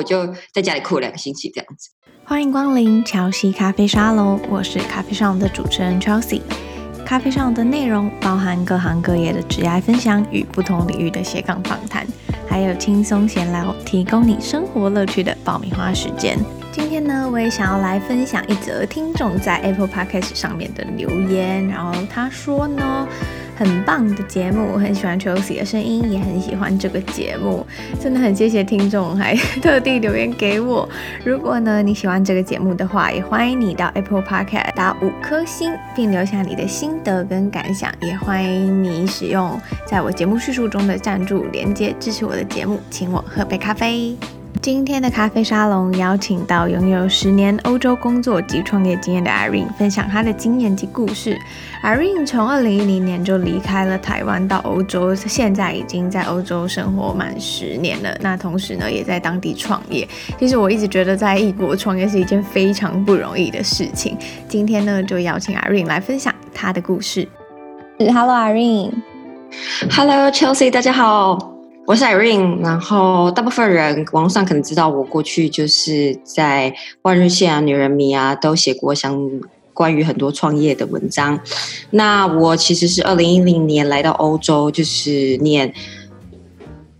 我就在家里哭了两个星期这样子。欢迎光临乔西咖啡沙龙，我是咖啡沙龙的主持人 Chelsea。咖啡沙龙的内容包含各行各业的职业分享与不同领域的斜杠访谈，还有轻松闲聊，提供你生活乐趣的爆米花时间。今天呢，我也想要来分享一则听众在 Apple Podcast 上面的留言，然后他说呢。很棒的节目，我很喜欢 Chelsea 的声音，也很喜欢这个节目，真的很谢谢听众还 特地留言给我。如果呢你喜欢这个节目的话，也欢迎你到 Apple Podcast 打五颗星，并留下你的心得跟感想。也欢迎你使用在我节目叙述中的赞助连接支持我的节目，请我喝杯咖啡。今天的咖啡沙龙邀请到拥有十年欧洲工作及创业经验的 Irene 分享她的经验及故事。Irene 从二零一零年就离开了台湾到欧洲，现在已经在欧洲生活满十年了。那同时呢，也在当地创业。其实我一直觉得在异国创业是一件非常不容易的事情。今天呢，就邀请 Irene 来分享她的故事。Hello Irene。Hello Chelsea，大家好。我是 Irene，然后大部分人网络上可能知道我过去就是在《万日线》啊、《女人迷》啊都写过相关于很多创业的文章。那我其实是二零一零年来到欧洲，就是念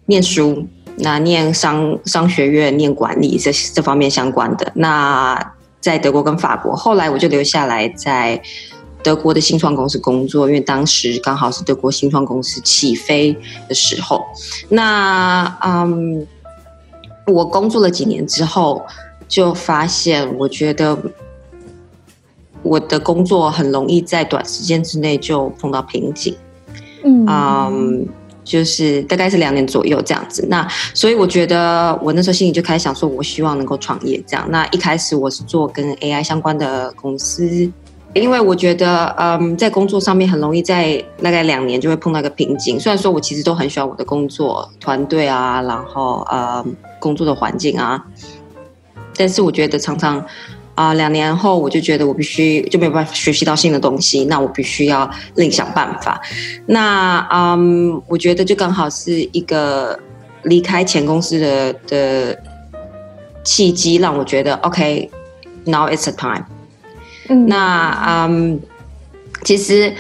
念书，那念商商学院、念管理这这方面相关的。那在德国跟法国，后来我就留下来在。德国的新创公司工作，因为当时刚好是德国新创公司起飞的时候。那嗯，我工作了几年之后，就发现我觉得我的工作很容易在短时间之内就碰到瓶颈。嗯，嗯，就是大概是两年左右这样子。那所以我觉得我那时候心里就开始想说，我希望能够创业这样。那一开始我是做跟 AI 相关的公司。因为我觉得，嗯，在工作上面很容易在大概两年就会碰到一个瓶颈。虽然说我其实都很喜欢我的工作团队啊，然后呃，工作的环境啊，但是我觉得常常啊，两年后我就觉得我必须就没有办法学习到新的东西，那我必须要另想办法。那嗯，我觉得就刚好是一个离开前公司的的契机，让我觉得 OK，now it's a time。那嗯，其实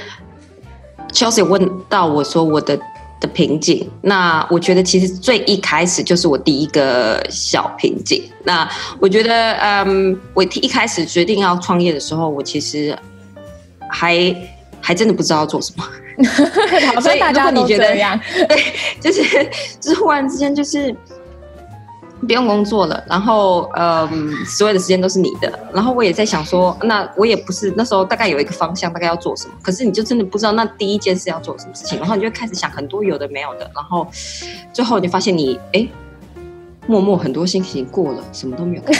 Chelsea 问到我说我的的瓶颈，那我觉得其实最一开始就是我第一个小瓶颈。那我觉得嗯，我一开始决定要创业的时候，我其实还还真的不知道要做什么。所以大家都这样，对，就是就是忽然之间就是。不用工作了，然后嗯，所有的时间都是你的。然后我也在想说，那我也不是那时候大概有一个方向，大概要做什么。可是你就真的不知道那第一件事要做什么事情，然后你就开始想很多有的没有的，然后最后你发现你哎，默默很多心情过了，什么都没有。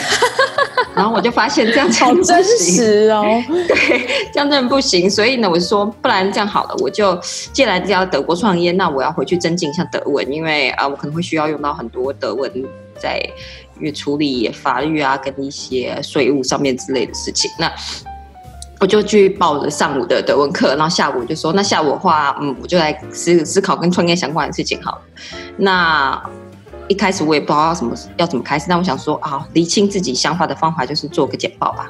然后我就发现这样超真实哦，对，这样真的不行。所以呢，我就说，不然这样好了，我就既然要德国创业，那我要回去增进一下德文，因为啊、呃，我可能会需要用到很多德文。在因为处理法律啊，跟一些税务上面之类的事情，那我就去报了上午的德文课，然后下午就说，那下午的话，嗯，我就来思思考跟创业相关的事情好了。那一开始我也不知道要什么要怎么开始，那我想说啊，厘清自己想法的方法就是做个简报吧。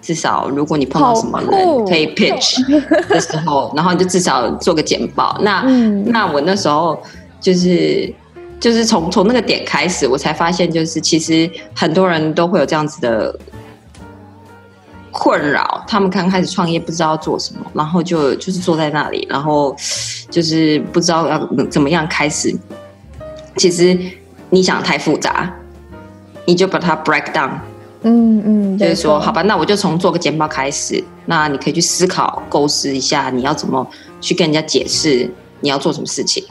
至少如果你碰到什么人可以 pitch 的时候，然后你就至少做个简报。那、嗯、那我那时候就是。就是从从那个点开始，我才发现，就是其实很多人都会有这样子的困扰。他们刚开始创业，不知道要做什么，然后就就是坐在那里，然后就是不知道要怎么样开始。其实你想太复杂，你就把它 break down。嗯嗯，就是说，好吧，那我就从做个简报开始。那你可以去思考、构思一下，你要怎么去跟人家解释你要做什么事情。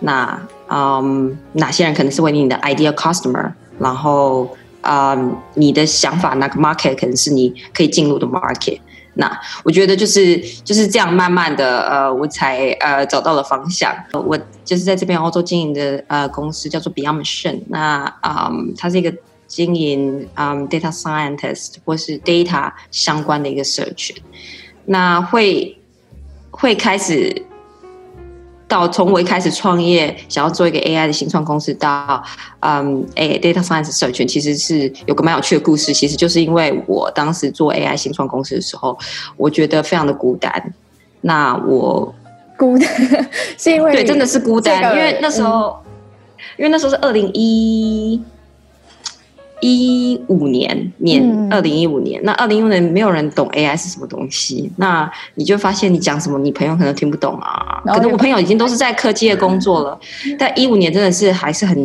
那嗯哪些人可能是为你你的 ideal customer？然后，嗯，你的想法，那个 market 可能是你可以进入的 market。那我觉得就是就是这样，慢慢的，呃，我才呃找到了方向。我就是在这边欧洲经营的呃公司叫做 Beyond Machine。那嗯，它是一个经营嗯 data scientist 或是 data 相关的一个社群。那会会开始。到从我一开始创业，想要做一个 AI 的新创公司，到嗯哎 Data Science 社群，其实是有个蛮有趣的故事。其实就是因为我当时做 AI 新创公司的时候，我觉得非常的孤单。那我孤单 是因为对，真的是孤单，这个、因为那时候，嗯、因为那时候是二零一。一五年年，二零一五年，那二零一五年没有人懂 AI 是什么东西，那你就发现你讲什么，你朋友可能听不懂啊。可能我朋友已经都是在科技的工作了，但一五年真的是还是很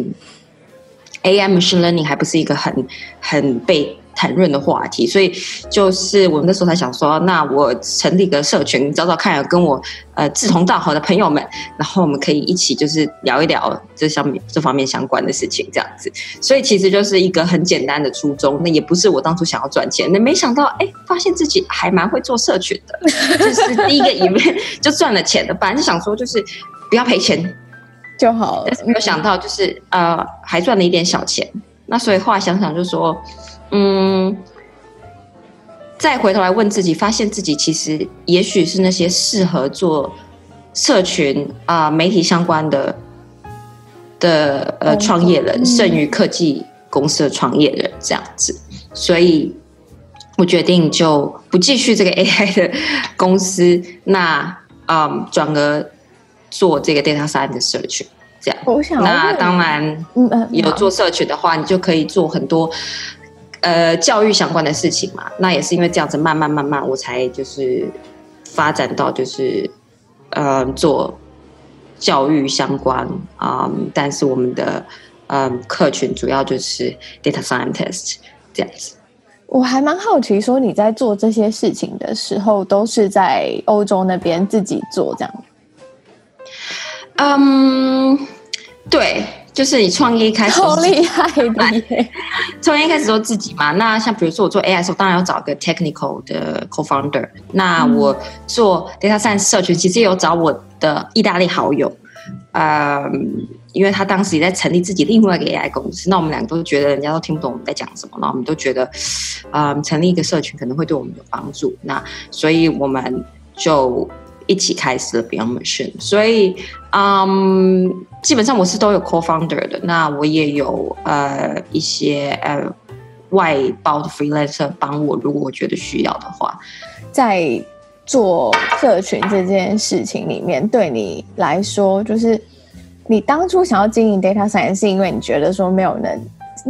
AI machine learning 还不是一个很很被。谈论的话题，所以就是我们那时候才想说，那我成立个社群，找找看有跟我呃志同道合的朋友们，然后我们可以一起就是聊一聊这上面这方面相关的事情，这样子。所以其实就是一个很简单的初衷，那也不是我当初想要赚钱，那没想到哎，发现自己还蛮会做社群的，就是第一个一面 就赚了钱的，本来是想说就是不要赔钱 就好了，但是没有想到就是呃还赚了一点小钱，那所以后来想想就说。嗯，再回头来问自己，发现自己其实也许是那些适合做社群啊、呃、媒体相关的的呃创业人，剩余科技公司的创业人这样子，所以我决定就不继续这个 AI 的公司，那嗯转而做这个 data science 的社群这样。我想，那当然，有做社群的话，你就可以做很多。呃，教育相关的事情嘛，那也是因为这样子，慢慢慢慢，我才就是发展到就是呃做教育相关啊、嗯，但是我们的嗯客群主要就是 data scientist 这样子。我还蛮好奇，说你在做这些事情的时候，都是在欧洲那边自己做这样？嗯，对。就是你创业一开始好厉害的耶！创业一开始都自己嘛。那像比如说我做 AI 的时候，当然要找一个 technical 的 co-founder。那我做 data science 社群，其实也有找我的意大利好友。嗯，因为他当时也在成立自己另外一个 AI 公司。那我们两个都觉得人家都听不懂我们在讲什么，那我们都觉得，嗯，成立一个社群可能会对我们有帮助。那所以我们就。一起开始了 Beyond Machine，所以嗯，基本上我是都有 co-founder 的。那我也有呃一些呃外包的 freelancer 帮我，如果我觉得需要的话，在做社群这件事情里面，对你来说，就是你当初想要经营 Data Science，是因为你觉得说没有人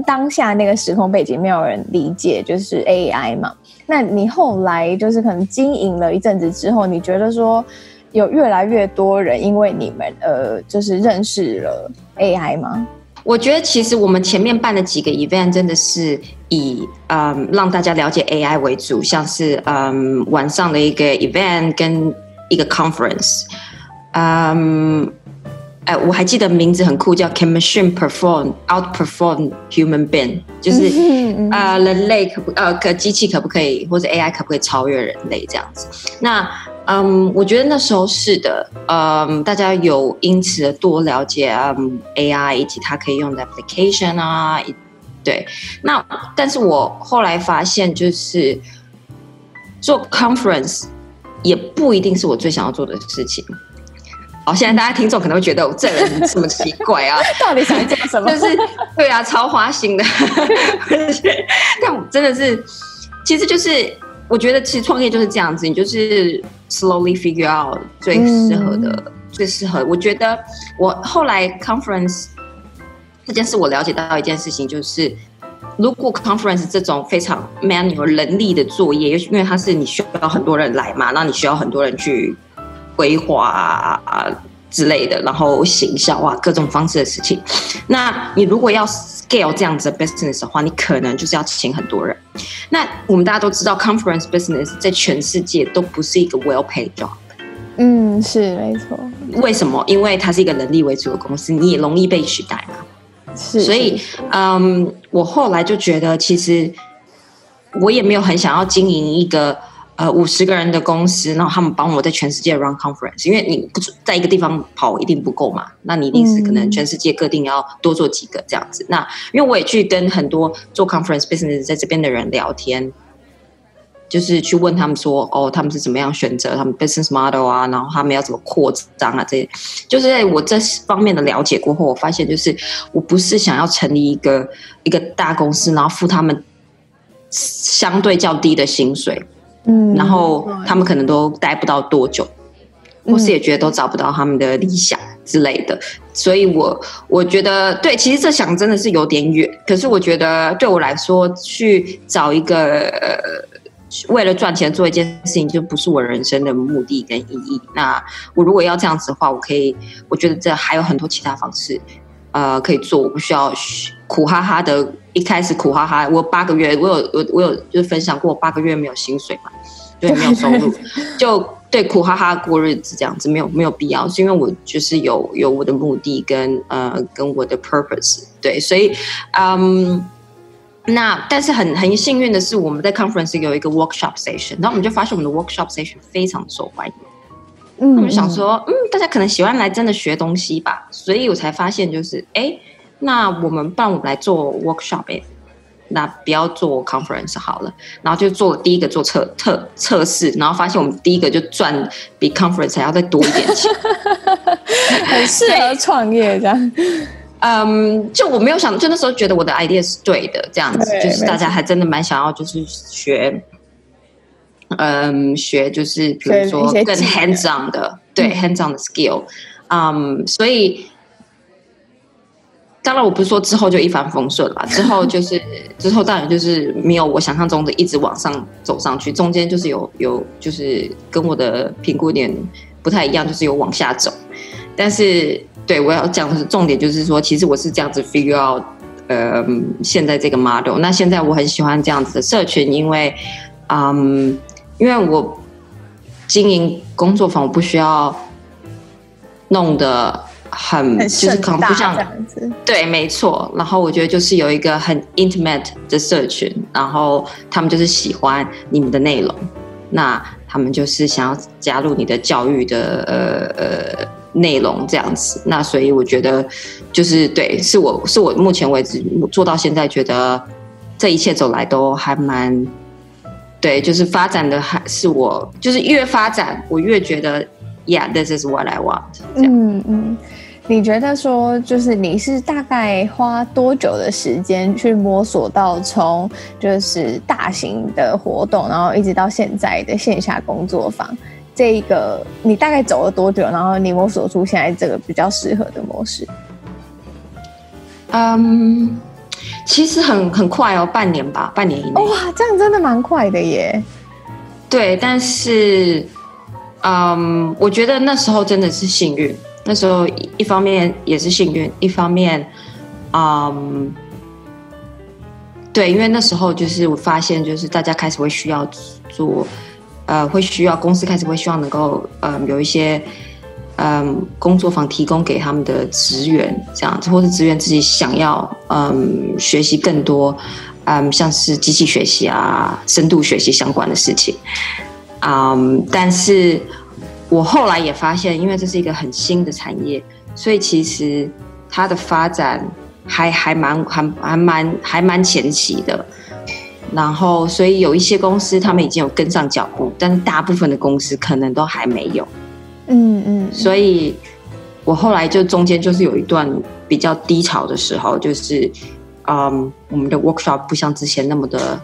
当下那个时空背景没有人理解，就是 AI 嘛。那你后来就是可能经营了一阵子之后，你觉得说有越来越多人因为你们呃，就是认识了 AI 吗？我觉得其实我们前面办的几个 event 真的是以嗯让大家了解 AI 为主，像是嗯晚上的一个 event 跟一个 conference，嗯。哎，我还记得名字很酷，叫 Can Machine Perform Outperform Human Being，就是啊、呃，人类可不呃，可机器可不可以，或者 AI 可不可以超越人类这样子？那嗯，我觉得那时候是的，嗯，大家有因此多了解嗯 AI 以及它可以用的 application 啊，对。那但是我后来发现，就是做 conference 也不一定是我最想要做的事情。好，现在大家听众可能会觉得我这人这么奇怪啊，到底想讲什么？就是对啊，超花心的。但我真的是，其实就是我觉得，其实创业就是这样子，你就是 slowly figure out 最适合的、嗯、最适合。我觉得我后来 conference 这件事，我了解到一件事情，就是如果 conference 这种非常 manual 人力的作业，因为它是你需要很多人来嘛，那你需要很多人去。规划啊之类的，然后行销啊各种方式的事情。那你如果要 scale 这样子的 business 的话，你可能就是要请很多人。那我们大家都知道，conference business 在全世界都不是一个 well paid job。嗯，是没错。为什么？因为它是一个人力为主的公司，你也容易被取代嘛。是。所以，嗯，我后来就觉得，其实我也没有很想要经营一个。呃，五十个人的公司，然后他们帮我在全世界 run conference，因为你不在一个地方跑一定不够嘛，那你一定是可能全世界各地要多做几个这样子。嗯、那因为我也去跟很多做 conference business 在这边的人聊天，就是去问他们说，哦，他们是怎么样选择他们 business model 啊，然后他们要怎么扩张啊，这些，就是在我这方面的了解过后，我发现就是我不是想要成立一个一个大公司，然后付他们相对较低的薪水，嗯，然后他们可能都待不到多久，或是也觉得都找不到他们的理想之类的，所以我我觉得对，其实这想真的是有点远，可是我觉得对我来说，去找一个。呃为了赚钱做一件事情，就不是我人生的目的跟意义。那我如果要这样子的话，我可以，我觉得这还有很多其他方式，呃，可以做。我不需要苦哈哈的，一开始苦哈哈。我八个月，我有我我有就是分享过，我八个月没有薪水嘛，对，没有收入，就对苦哈哈过日子这样子，没有没有必要，是因为我就是有有我的目的跟呃跟我的 purpose，对，所以嗯。那但是很很幸运的是，我们在 conference 有一个 workshop session，然后我们就发现我们的 workshop session 非常受欢迎。嗯，我们想说，嗯，大家可能喜欢来真的学东西吧，所以我才发现就是，哎，那我们帮我们来做 workshop 诶，那不要做 conference 好了，然后就做第一个做测测测试，然后发现我们第一个就赚比 conference 还要再多一点钱，很适合创业这样。嗯，um, 就我没有想，就那时候觉得我的 idea 是对的，这样子就是大家还真的蛮想要，就是学，嗯，学就是比如说更 hands on 的，对 hands on 的 skill，嗯，um, 所以当然我不是说之后就一帆风顺了，之后就是之后当然就是没有我想象中的一直往上走上去，中间就是有有就是跟我的评估点不太一样，就是有往下走，但是。对，我要讲的是重点，就是说，其实我是这样子 figure out，呃，现在这个 model。那现在我很喜欢这样子的社群，因为，嗯，因为我经营工作坊，我不需要弄得很，就是可能不像这样子。对，没错。然后我觉得就是有一个很 intimate 的社群，然后他们就是喜欢你们的内容，那他们就是想要加入你的教育的，呃呃。内容这样子，那所以我觉得就是对，是我是我目前为止做到现在，觉得这一切走来都还蛮对，就是发展的还是我就是越发展，我越觉得，Yeah，this is what I want 嗯嗯，你觉得说就是你是大概花多久的时间去摸索到从就是大型的活动，然后一直到现在的线下工作坊？这一个你大概走了多久？然后你摸索出现在这个比较适合的模式？嗯，其实很很快哦，半年吧，半年以内。哇，这样真的蛮快的耶。对，但是，嗯，我觉得那时候真的是幸运。那时候一方面也是幸运，一方面，嗯，对，因为那时候就是我发现，就是大家开始会需要做。呃，会需要公司开始会希望能够，嗯、呃，有一些，嗯、工作坊提供给他们的职员这样子，或是职员自己想要，嗯、学习更多，嗯、像是机器学习啊、深度学习相关的事情，嗯、但是我后来也发现，因为这是一个很新的产业，所以其实它的发展还还蛮还还蛮还蛮前期的。然后，所以有一些公司他们已经有跟上脚步，但是大部分的公司可能都还没有。嗯嗯。所以，我后来就中间就是有一段比较低潮的时候，就是，嗯，我们的 workshop 不像之前那么的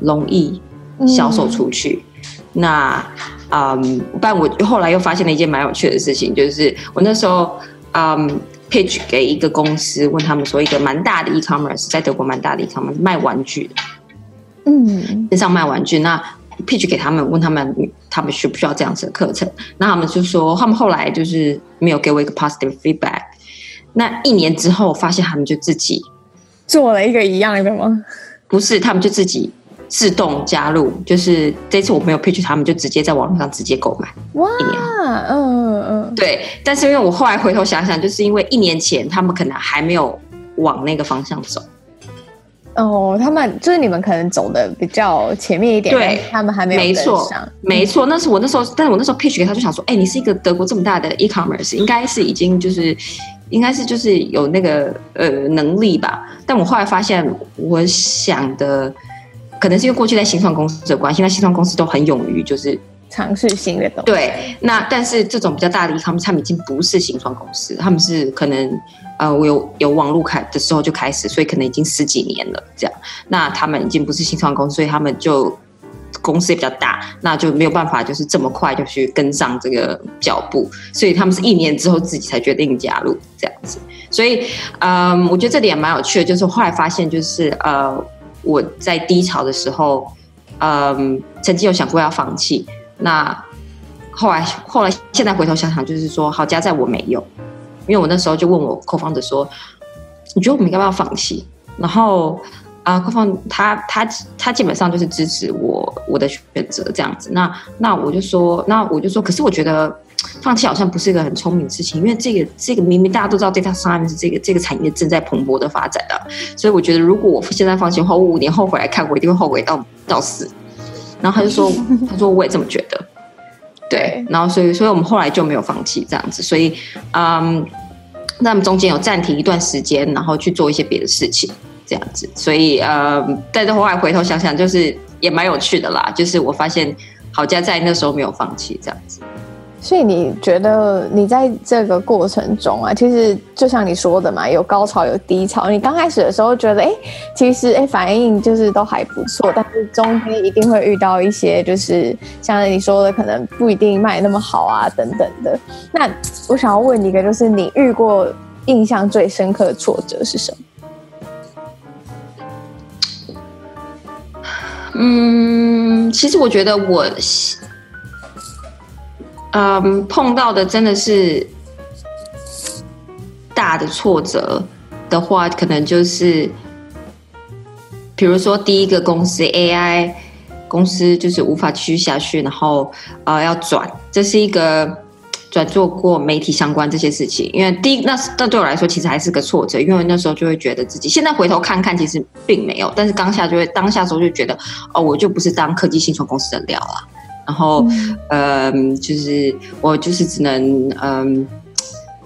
容易销售出去。嗯、那，嗯，但我后来又发现了一件蛮有趣的事情，就是我那时候，嗯，pitch 给一个公司，问他们说，一个蛮大的 e-commerce，在德国蛮大的 e-commerce 卖玩具的。嗯，线上卖玩具，那 pitch 给他们，问他们他们需不需要这样子的课程，那他们就说他们后来就是没有给我一个 positive feedback。那一年之后，发现他们就自己做了一个一样的吗？不是，他们就自己自动加入，就是这次我没有 pitch 他们，就直接在网络上直接购买。哇，嗯嗯，对。但是因为我后来回头想想，就是因为一年前他们可能还没有往那个方向走。哦，他们就是你们可能走的比较前面一点，对，他们还没有。没错，没错，那是我那时候，但是我那时候 pitch 给他，就想说，哎、欸，你是一个德国这么大的 e-commerce，应该是已经就是，应该是就是有那个呃能力吧。但我后来发现，我想的可能是因为过去在新创公司的关系，那新创公司都很勇于就是尝试新的东西。对，那但是这种比较大的，他们他们已经不是新创公司，他们是可能呃，我有有网络开的时候就开始，所以可能已经十几年了这样。那他们已经不是新创公司，所以他们就公司也比较大，那就没有办法就是这么快就去跟上这个脚步，所以他们是一年之后自己才决定加入这样子。所以嗯，我觉得这点也蛮有趣的，就是后来发现就是呃。我在低潮的时候，嗯，曾经有想过要放弃。那后来，后来现在回头想想，就是说，好家在我没有，因为我那时候就问我 co-founder 说：“你觉得我们应该要不要放弃？”然后啊，co-founder 他他他基本上就是支持我我的选择这样子。那那我就说，那我就说，可是我觉得。放弃好像不是一个很聪明的事情，因为这个这个明明大家都知道 data science 这个这个产业正在蓬勃的发展的，所以我觉得如果我现在放弃的话，我五年后回来看，我一定会后悔到到死。然后他就说，他说我也这么觉得，对。然后所以所以我们后来就没有放弃这样子，所以嗯，那我们中间有暂停一段时间，然后去做一些别的事情这样子。所以呃，但是后来回头想想，就是也蛮有趣的啦，就是我发现好家在那时候没有放弃这样子。所以你觉得你在这个过程中啊，其实就像你说的嘛，有高潮有低潮。你刚开始的时候觉得，哎，其实哎反应就是都还不错，但是中间一定会遇到一些，就是像你说的，可能不一定卖那么好啊等等的。那我想要问你一个，就是你遇过印象最深刻的挫折是什么？嗯，其实我觉得我。嗯，碰到的真的是大的挫折的话，可能就是，比如说第一个公司 AI 公司就是无法继续下去，然后呃要转，这是一个转做过媒体相关这些事情。因为第一，那那对我来说其实还是个挫折，因为那时候就会觉得自己现在回头看看，其实并没有，但是当下就会当下时候就觉得，哦，我就不是当科技新创公司的料了。然后，嗯、呃，就是我就是只能，嗯、呃，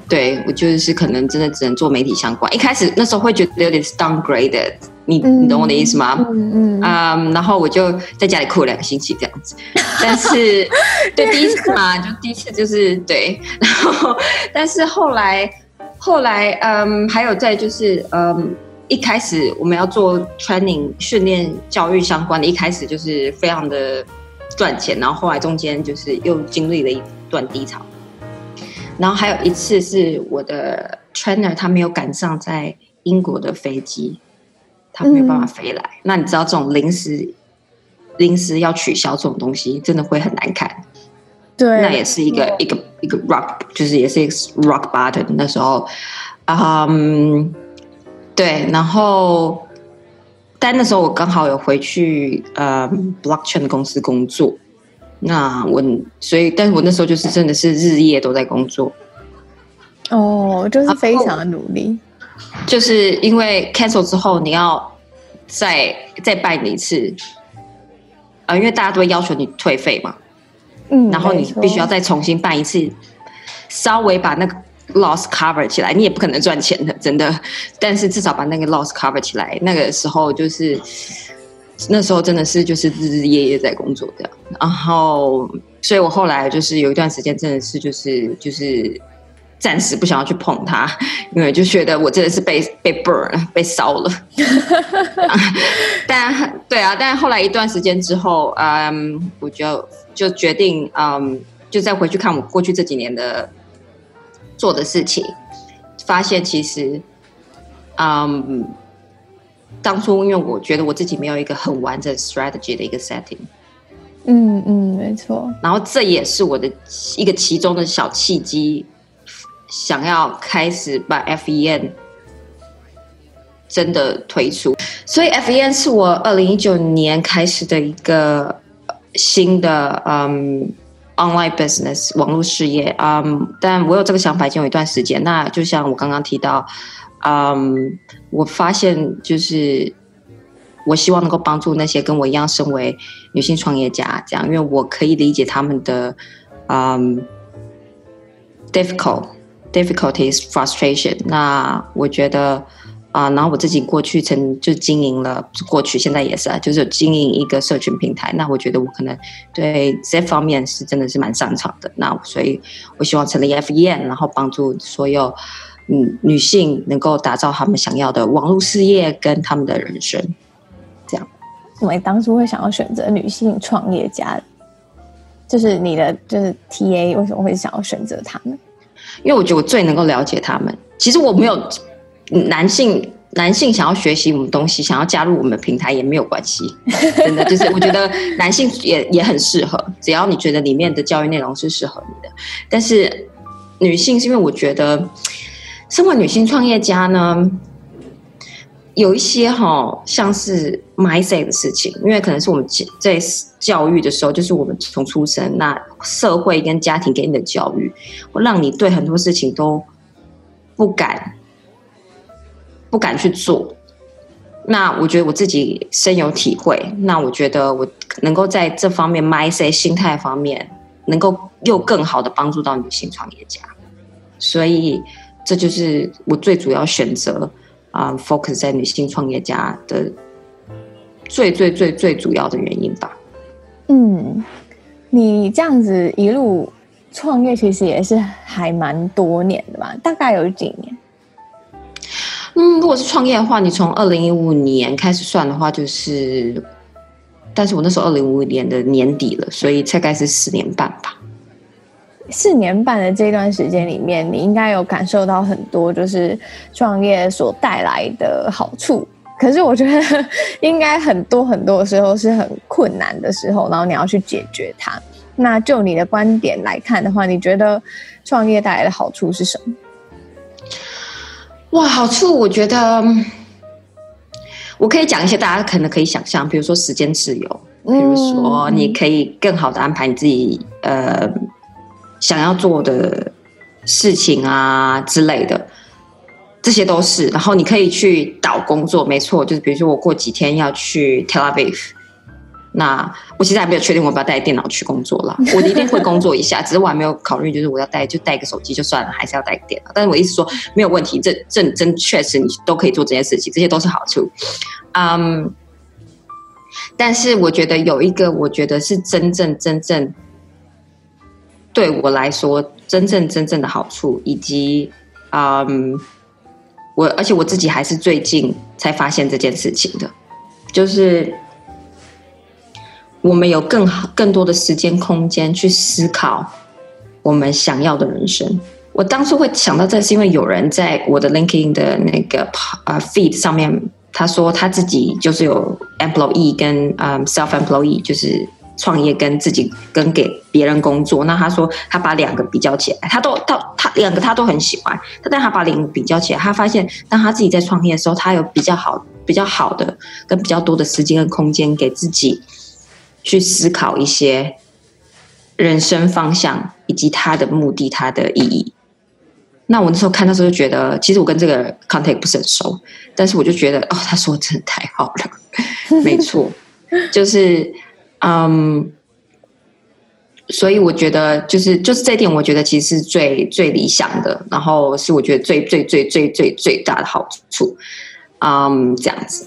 对我就是可能真的只能做媒体相关。一开始那时候会觉得有点 downgraded，你你懂我的意思吗？嗯嗯。嗯，然后我就在家里哭了两个星期这样子。但是，对 第一次嘛，就第一次就是对。然后，但是后来，后来，嗯，还有再就是，嗯，一开始我们要做 training 训练教育相关的，一开始就是非常的。赚钱，然后后来中间就是又经历了一段低潮，然后还有一次是我的 trainer 他没有赶上在英国的飞机，他没有办法飞来。嗯、那你知道这种临时临时要取消这种东西，真的会很难看。对，那也是一个一个一个 rock，就是也是一个 rock bottom 那时候，嗯，对，然后。但那时候我刚好有回去呃 blockchain 的公司工作，那我所以，但是我那时候就是真的是日夜都在工作，哦，就是非常的努力，就是因为 cancel 之后你要再再办一次，呃，因为大家都会要求你退费嘛，嗯，然后你必须要再重新办一次，稍微把那个。Loss cover 起来，你也不可能赚钱的，真的。但是至少把那个 loss cover 起来，那个时候就是那时候真的是就是日日夜夜在工作这样。然后，所以我后来就是有一段时间真的是就是就是暂时不想要去碰它，因为就觉得我真的是被被 burn 被烧了。但对啊，但后来一段时间之后，嗯，我就就决定嗯，就再回去看我过去这几年的。做的事情，发现其实，嗯，当初因为我觉得我自己没有一个很完整 strategy 的一个 setting，嗯嗯，没错。然后这也是我的一个其中的小契机，想要开始把 FEN 真的推出。所以 FEN 是我二零一九年开始的一个新的嗯。Online business 网络事业，嗯、但我有这个想法已经有一段时间。那就像我刚刚提到，嗯、我发现就是我希望能够帮助那些跟我一样身为女性创业家这样，因为我可以理解他们的嗯、difficult difficulties frustration。那我觉得，啊、呃，然后我自己过去曾就经营了，过去现在也是啊，就是经营一个社群平台。那我觉得我可能对这方面是真的是蛮擅长的。那所以我希望成立 FEN，然后帮助所有嗯女性能够打造他们想要的网络事业跟他们的人生。这样，我当初会想要选择女性创业家，就是你的就是 TA 为什么会想要选择他们？因为我觉得我最能够了解他们。其实我没有男性，男性想要学习我们东西，想要加入我们平台也没有关系。真的就是，我觉得男性也也很适合，只要你觉得里面的教育内容是适合你的。但是女性是因为我觉得，身为女性创业家呢，有一些哈像是 mindset 的事情，因为可能是我们在教育的时候，就是我们从出生，那社会跟家庭给你的教育，会让你对很多事情都不敢不敢去做。那我觉得我自己深有体会。那我觉得我能够在这方面 mindset 心态方面，能够又更好的帮助到女性创业家，所以这就是我最主要选择。啊、，focus 在女性创业家的最最最最主要的原因吧。嗯，你这样子一路创业，其实也是还蛮多年的吧？大概有几年？嗯，如果是创业的话，你从二零一五年开始算的话，就是，但是我那时候二零一五年的年底了，所以大概是四年半吧。四年半的这段时间里面，你应该有感受到很多，就是创业所带来的好处。可是我觉得，应该很多很多的时候是很困难的时候，然后你要去解决它。那就你的观点来看的话，你觉得创业带来的好处是什么？哇，好处我觉得我可以讲一些大家可能可以想象，比如说时间自由，比如说你可以更好的安排你自己，呃。想要做的事情啊之类的，这些都是。然后你可以去导工作，没错，就是比如说我过几天要去 Tel Aviv，那我其实还没有确定我要不要带电脑去工作了。我一定会工作一下，只是我还没有考虑，就是我要带就带个手机就算了，还是要带个电脑。但是我意思说没有问题，这这真确实你都可以做这件事情，这些都是好处。嗯，但是我觉得有一个，我觉得是真正真正。对我来说，真正真正的好处，以及，嗯，我而且我自己还是最近才发现这件事情的，就是我们有更好、更多的时间空间去思考我们想要的人生。我当初会想到这，是因为有人在我的 LinkedIn 的那个啊 feed 上面，他说他自己就是有 employee 跟嗯 self employee，就是。创业跟自己跟给别人工作，那他说他把两个比较起来，他都他他两个他都很喜欢，但他把两个比较起来，他发现当他自己在创业的时候，他有比较好比较好的跟比较多的时间跟空间给自己去思考一些人生方向以及他的目的、他的意义。那我那时候看到时候就觉得，其实我跟这个 contact 不是很熟，但是我就觉得哦，他说的真的太好了，没错，就是。嗯，um, 所以我觉得就是就是这一点，我觉得其实是最最理想的，然后是我觉得最最最最最最大的好处。嗯，um，这样子。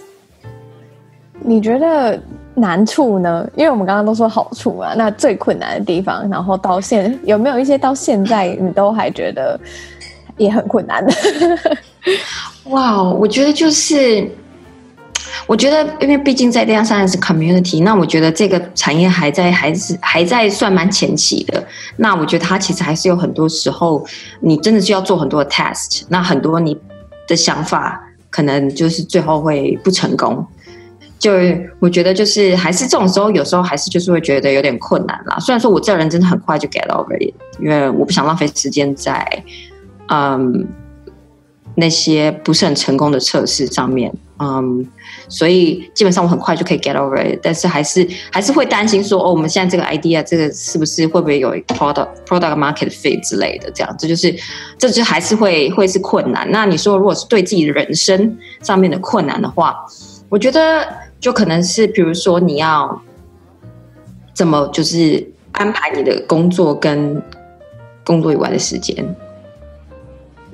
你觉得难处呢？因为我们刚刚都说好处嘛，那最困难的地方，然后到现有没有一些到现在你都还觉得也很困难的？哇，我觉得就是。我觉得，因为毕竟在 Data Science Community，那我觉得这个产业还在还是还在算蛮前期的。那我觉得它其实还是有很多时候，你真的是要做很多的 test。那很多你的想法可能就是最后会不成功。就我觉得，就是还是这种时候，有时候还是就是会觉得有点困难啦。虽然说我这人真的很快就 get over it，因为我不想浪费时间在嗯那些不是很成功的测试上面。嗯，所以基本上我很快就可以 get over it，但是还是还是会担心说，哦，我们现在这个 idea 这个是不是会不会有 product product market fit 之类的，这样这就是这就还是会会是困难。那你说如果是对自己的人生上面的困难的话，我觉得就可能是比如说你要怎么就是安排你的工作跟工作以外的时间，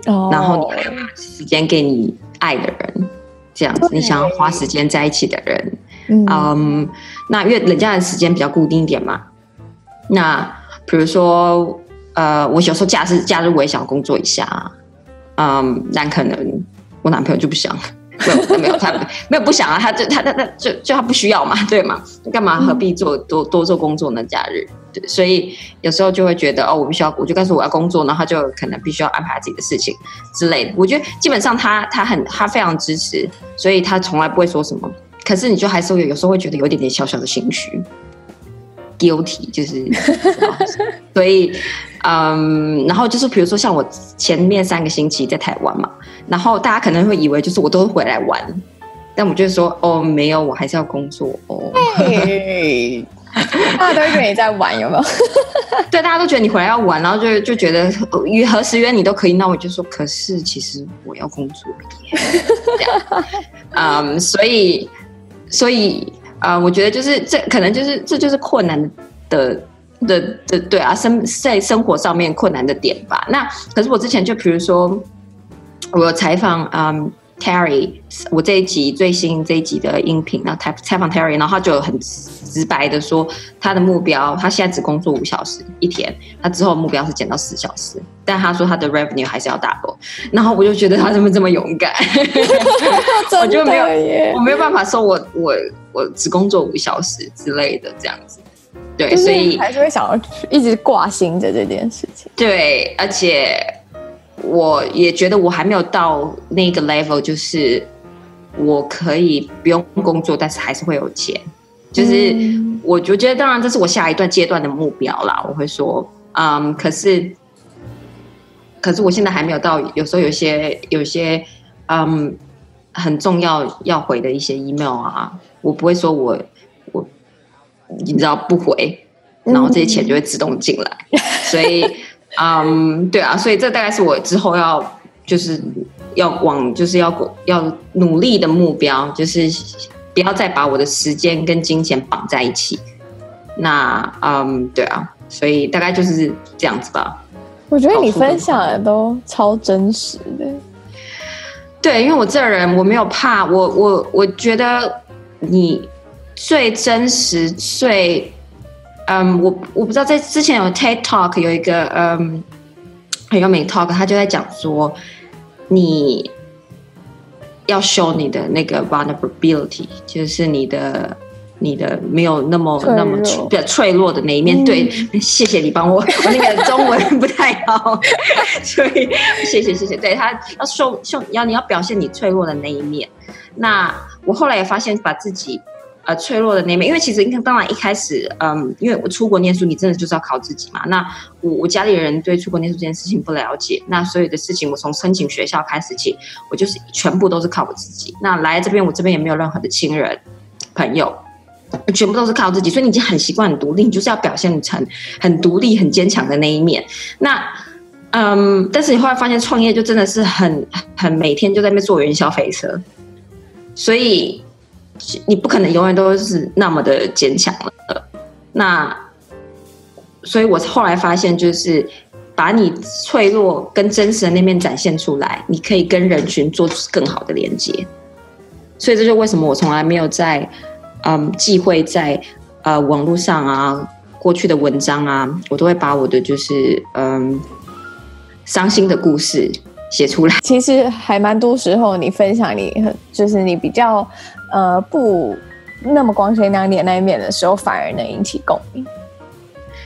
哦，然后你还有时间给你。爱的人，这样子，你想要花时间在一起的人，嗯，um, 那因为人家的时间比较固定一点嘛。那比如说，呃，我有时候假日假日我也想工作一下，嗯，但可能我男朋友就不想。没有，没有，他没有不想啊，他就他他他就就他不需要嘛，对吗？干嘛何必做多多做工作呢？假日，对，所以有时候就会觉得哦，我必须要，我就告诉我要工作，然后他就可能必须要安排自己的事情之类的。我觉得基本上他他很他非常支持，所以他从来不会说什么。可是你就还是会有有时候会觉得有一点点小小的心虚，guilty，就是，所以。嗯，然后就是比如说像我前面三个星期在台湾嘛，然后大家可能会以为就是我都会回来玩，但我就说哦，没有，我还是要工作哦。Hey, 大家都觉得你在玩，有没有？对，大家都觉得你回来要玩，然后就就觉得约何时约你都可以。那我就说，可是其实我要工作耶。这样，嗯，所以所以啊、我觉得就是这可能就是这就是困难的。的的对啊，生在生活上面困难的点吧。那可是我之前就比如说，我采访嗯 Terry，我这一集最新这一集的音频，然后采采访 Terry，然后他就很直白的说，他的目标，他现在只工作五小时一天，他之后目标是减到四小时，但他说他的 revenue 还是要 double。然后我就觉得他怎么这么勇敢，我就没有我没有办法说我我我只工作五小时之类的这样子。对，所以还是会想要一直挂心着这件事情。对，而且我也觉得我还没有到那个 level，就是我可以不用工作，但是还是会有钱。就是我，我觉得当然这是我下一段阶段的目标啦。我会说，嗯，可是，可是我现在还没有到。有时候有些有些嗯很重要要回的一些 email 啊，我不会说我我。你知道不回，然后这些钱就会自动进来，嗯、所以，嗯，对啊，所以这大概是我之后要就是要往就是要要努力的目标，就是不要再把我的时间跟金钱绑在一起。那，嗯，对啊，所以大概就是这样子吧。我觉得你分享的都超真实的。对，因为我这人我没有怕，我我我觉得你。最真实、最嗯，我我不知道，在之前有 TED Talk 有一个嗯很有名 talk，他就在讲说，你要 show 你的那个 vulnerability，就是你的你的没有那么那么比较脆弱的那一面。嗯、对，谢谢你帮我，我那个中文不太好，所以谢谢谢谢。对，他要 show show 要你要表现你脆弱的那一面。那我后来也发现，把自己。呃，脆弱的那面，因为其实你看，当然一开始，嗯，因为我出国念书，你真的就是要靠自己嘛。那我我家里人对出国念书这件事情不了解，那所有的事情，我从申请学校开始起，我就是全部都是靠我自己。那来这边，我这边也没有任何的亲人朋友，全部都是靠自己。所以你已经很习惯很独立，你就是要表现成很独立、很坚强的那一面。那，嗯，但是你后来发现创业就真的是很很每天就在那边坐云霄飞车，所以。你不可能永远都是那么的坚强了。那，所以我后来发现，就是把你脆弱跟真实的那面展现出来，你可以跟人群做出更好的连接。所以这就为什么我从来没有在嗯忌讳在呃网络上啊过去的文章啊，我都会把我的就是嗯伤心的故事写出来。其实还蛮多时候，你分享你就是你比较。呃，不那么光鲜亮丽那一面的时候，反而能引起共鸣。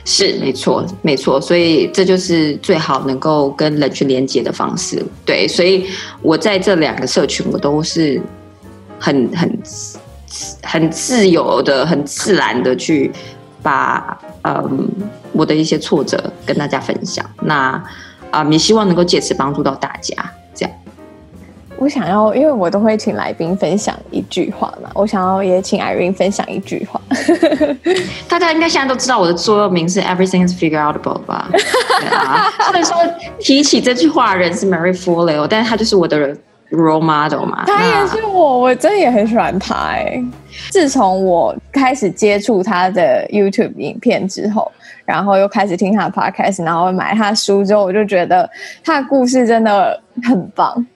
是，没错，没错。所以这就是最好能够跟人去连接的方式。对，所以我在这两个社群，我都是很很很自由的、很自然的去把嗯我的一些挫折跟大家分享。那啊，也希望能够借此帮助到大家。我想要，因为我都会请来宾分享一句话嘛。我想要也请 Irene 分享一句话。大家应该现在都知道我的座右铭是 “Everything is figureoutable” 吧？对啊。虽然说提起这句话的人是 Marie Forleo，但是他就是我的 role model 嘛。他也是我，我真的也很喜欢他哎。自从我开始接触他的 YouTube 影片之后，然后又开始听他的 Podcast，然后买他的书之后，我就觉得他的故事真的很棒。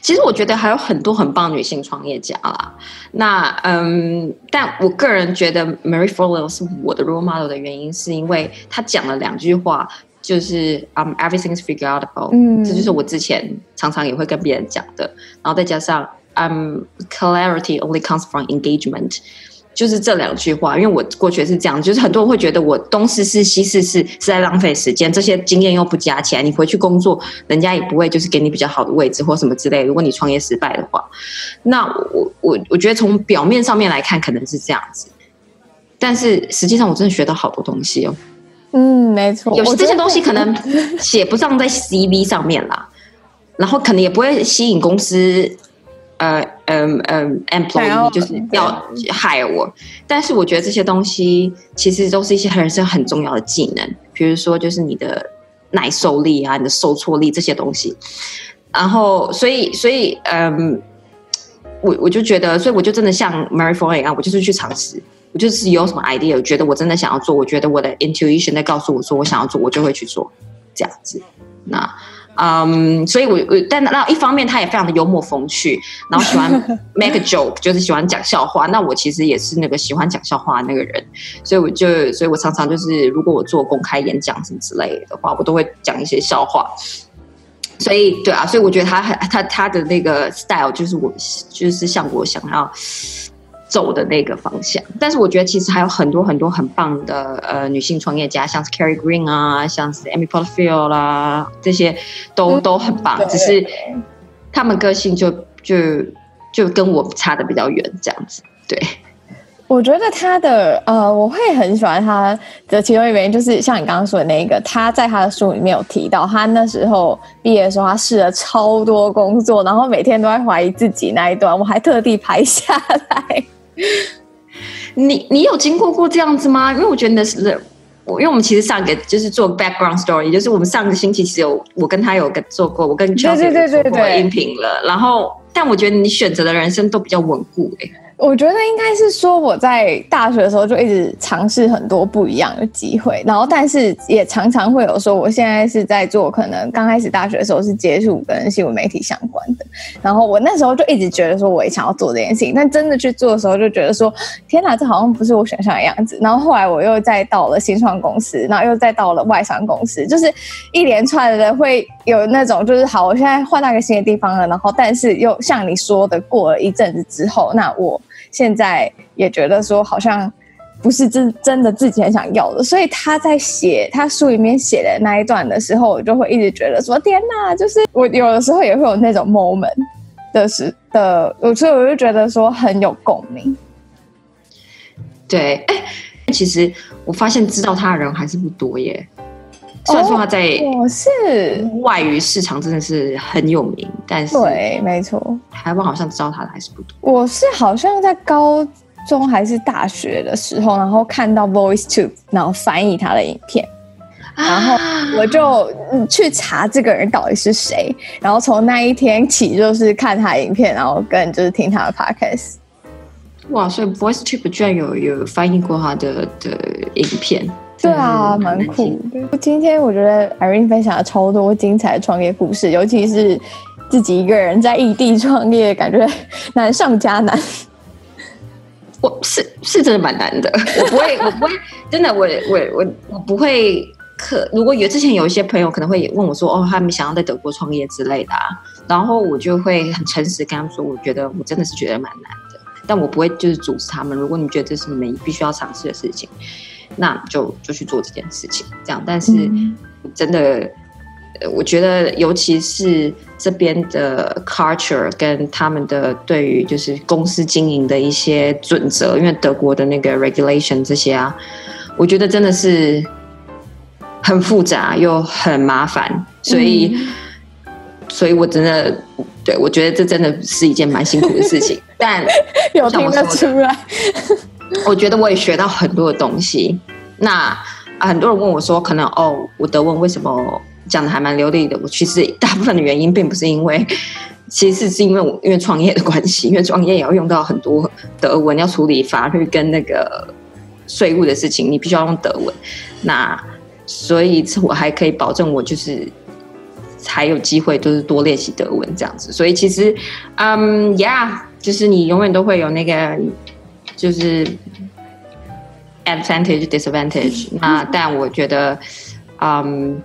其实我觉得还有很多很棒女性创业家啦。那嗯，但我个人觉得 Marie Forleo 是我的 role model 的原因，是因为她讲了两句话，就是嗯、um, everything is figureoutable，嗯，这就是我之前常常也会跟别人讲的。然后再加上嗯、um, clarity only comes from engagement。就是这两句话，因为我过去是这样，就是很多人会觉得我东试试西试试是在浪费时间，这些经验又不加起来，你回去工作，人家也不会就是给你比较好的位置或什么之类。如果你创业失败的话，那我我我觉得从表面上面来看可能是这样子，但是实际上我真的学到好多东西哦。嗯，没错，有些这些东西可能 写不上在 CV 上面啦，然后可能也不会吸引公司。呃嗯嗯，employee 就是要 hire 我，但是我觉得这些东西其实都是一些人生很重要的技能，比如说就是你的耐受力啊，你的受挫力这些东西。然后，所以，所以，嗯，我我就觉得，所以我就真的像 Marie Forleo 一样，我就是去尝试，我就是有什么 idea，我觉得我真的想要做，我觉得我的 intuition 在告诉我说我想要做，我就会去做，这样子。那。嗯，um, 所以我我但那一方面他也非常的幽默风趣，然后喜欢 make a joke，就是喜欢讲笑话。那我其实也是那个喜欢讲笑话的那个人，所以我就所以我常常就是如果我做公开演讲什么之类的话，我都会讲一些笑话。所以对啊，所以我觉得他他他的那个 style 就是我就是像我想要。走的那个方向，但是我觉得其实还有很多很多很棒的呃女性创业家，像是 Carrie Green 啊，像是 Amy Porterfield 啦，这些都都很棒，只是他们个性就就就跟我差的比较远，这样子。对，我觉得他的呃，我会很喜欢他的其中一个原因，就是像你刚刚说的那一个，他在他的书里面有提到，他那时候毕业的时候，他试了超多工作，然后每天都在怀疑自己那一段，我还特地拍下来。你你有经过过这样子吗？因为我觉得那是我，因为我们其实上个就是做 background story，就是我们上个星期其实有我跟他有跟做过，我跟 Chelsea 做过音频了。然后，但我觉得你选择的人生都比较稳固诶、欸。我觉得应该是说，我在大学的时候就一直尝试很多不一样的机会，然后但是也常常会有说，我现在是在做可能刚开始大学的时候是接触跟新闻媒体相关的，然后我那时候就一直觉得说，我也想要做这件事情，但真的去做的时候就觉得说，天哪，这好像不是我想象的样子。然后后来我又再到了新创公司，然后又再到了外商公司，就是一连串的会有那种就是好，我现在换到一个新的地方了，然后但是又像你说的，过了一阵子之后，那我。现在也觉得说好像不是真真的自己很想要的，所以他在写他书里面写的那一段的时候，我就会一直觉得说天哪，就是我有的时候也会有那种 moment 的时的，所以我就觉得说很有共鸣。对，哎，其实我发现知道他的人还是不多耶。虽然说他在是外语市场真的是很有名，但是对，没错，台湾好像知道他的还是不多。我是好像在高中还是大学的时候，然后看到 VoiceTube，然后翻译他的影片，然后我就去查这个人到底是谁，然后从那一天起就是看他的影片，然后跟就是听他的 Podcast。哇，所以 VoiceTube 居然有有翻译过他的的影片。对啊，蛮酷的。今天我觉得 Irene 分享了超多精彩的创业故事，尤其是自己一个人在异地创业，感觉难上加难。我是是真的蛮难的，我不会，我不会，真的，我我我我不会。可如果有之前有一些朋友可能会问我说，哦，他们想要在德国创业之类的啊，然后我就会很诚实跟他们说，我觉得我真的是觉得蛮难的，但我不会就是阻止他们。如果你觉得这是你们必须要尝试的事情。那就就去做这件事情，这样。但是真的，嗯、我觉得尤其是这边的 culture 跟他们的对于就是公司经营的一些准则，因为德国的那个 regulation 这些啊，我觉得真的是很复杂又很麻烦，所以，嗯、所以我真的对我觉得这真的是一件蛮辛苦的事情。但 有听得出来。我觉得我也学到很多的东西。那很多人问我说：“可能哦，我德文为什么讲的还蛮流利的？”我其实大部分的原因并不是因为，其实是因为我因为创业的关系，因为创业也要用到很多德文，要处理法律跟那个税务的事情，你必须要用德文。那所以我还可以保证我就是才有机会就是多练习德文这样子。所以其实，嗯，Yeah，就是你永远都会有那个就是 advantage disadvantage。那但我觉得，嗯。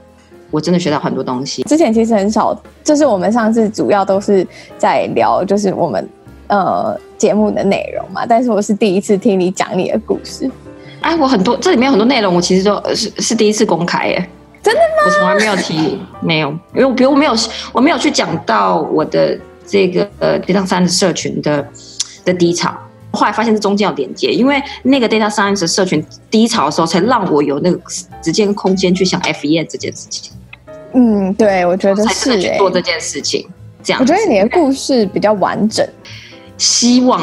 我真的学到很多东西。之前其实很少，就是我们上次主要都是在聊，就是我们呃节目的内容嘛。但是我是第一次听你讲你的故事。哎，我很多这里面有很多内容，我其实都是是第一次公开耶。真的吗？我从来没有提，没有，因为我比如我没有我没有去讲到我的这个呃 Data Science 社群的的低潮。后来发现这中间有连接，因为那个 Data Science 社群低潮的时候，才让我有那个时间空间去想 F E N 这件事情。嗯，对，我觉得是去做这件事情，这样。我觉得你的故事比较完整，希望。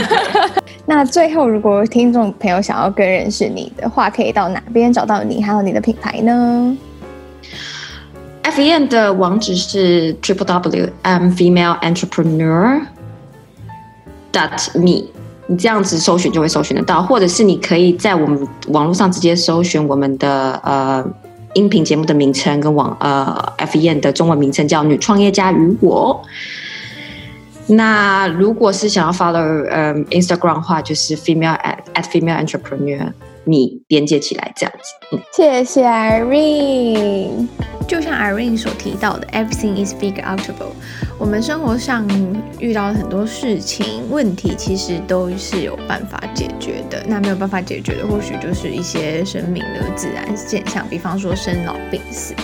那最后，如果听众朋友想要更认识你的话，可以到哪边找到你，还有你的品牌呢？F E N 的网址是 triple w m female entrepreneur me，你这样子搜寻就会搜寻得到，或者是你可以在我们网络上直接搜寻我们的呃音频节目的名称跟网呃 F E N 的中文名称叫女创业家与我。那如果是想要 follow 嗯、呃、Instagram 的话，就是 female at at female entrepreneur。你连接起来这样子，嗯、谢谢 Irene。就像 Irene 所提到的，Everything is big outable。我们生活上遇到很多事情、问题，其实都是有办法解决的。那没有办法解决的，或许就是一些生命的自然现象，比方说生老病死。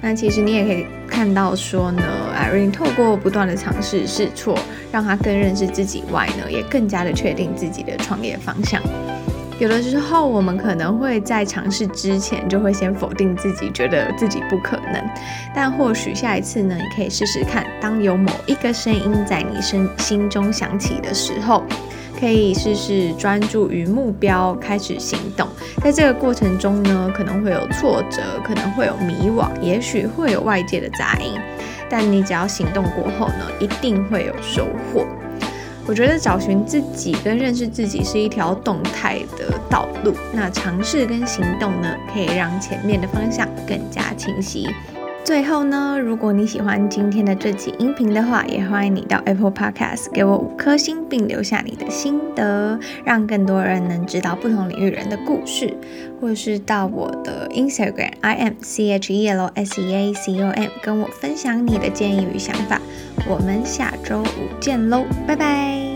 那其实你也可以看到说呢，Irene 透过不断的尝试试错，让他更认识自己外呢，也更加的确定自己的创业方向。有的时候，我们可能会在尝试之前就会先否定自己，觉得自己不可能。但或许下一次呢，你可以试试看，当有某一个声音在你身心中响起的时候，可以试试专注于目标，开始行动。在这个过程中呢，可能会有挫折，可能会有迷惘，也许会有外界的杂音。但你只要行动过后呢，一定会有收获。我觉得找寻自己跟认识自己是一条动态的道路。那尝试跟行动呢，可以让前面的方向更加清晰。最后呢，如果你喜欢今天的这集音频的话，也欢迎你到 Apple Podcast 给我五颗星，并留下你的心得，让更多人能知道不同领域人的故事。或是到我的 Instagram I am C H E L S E A C O M，跟我分享你的建议与想法。我们下周五见喽，拜拜。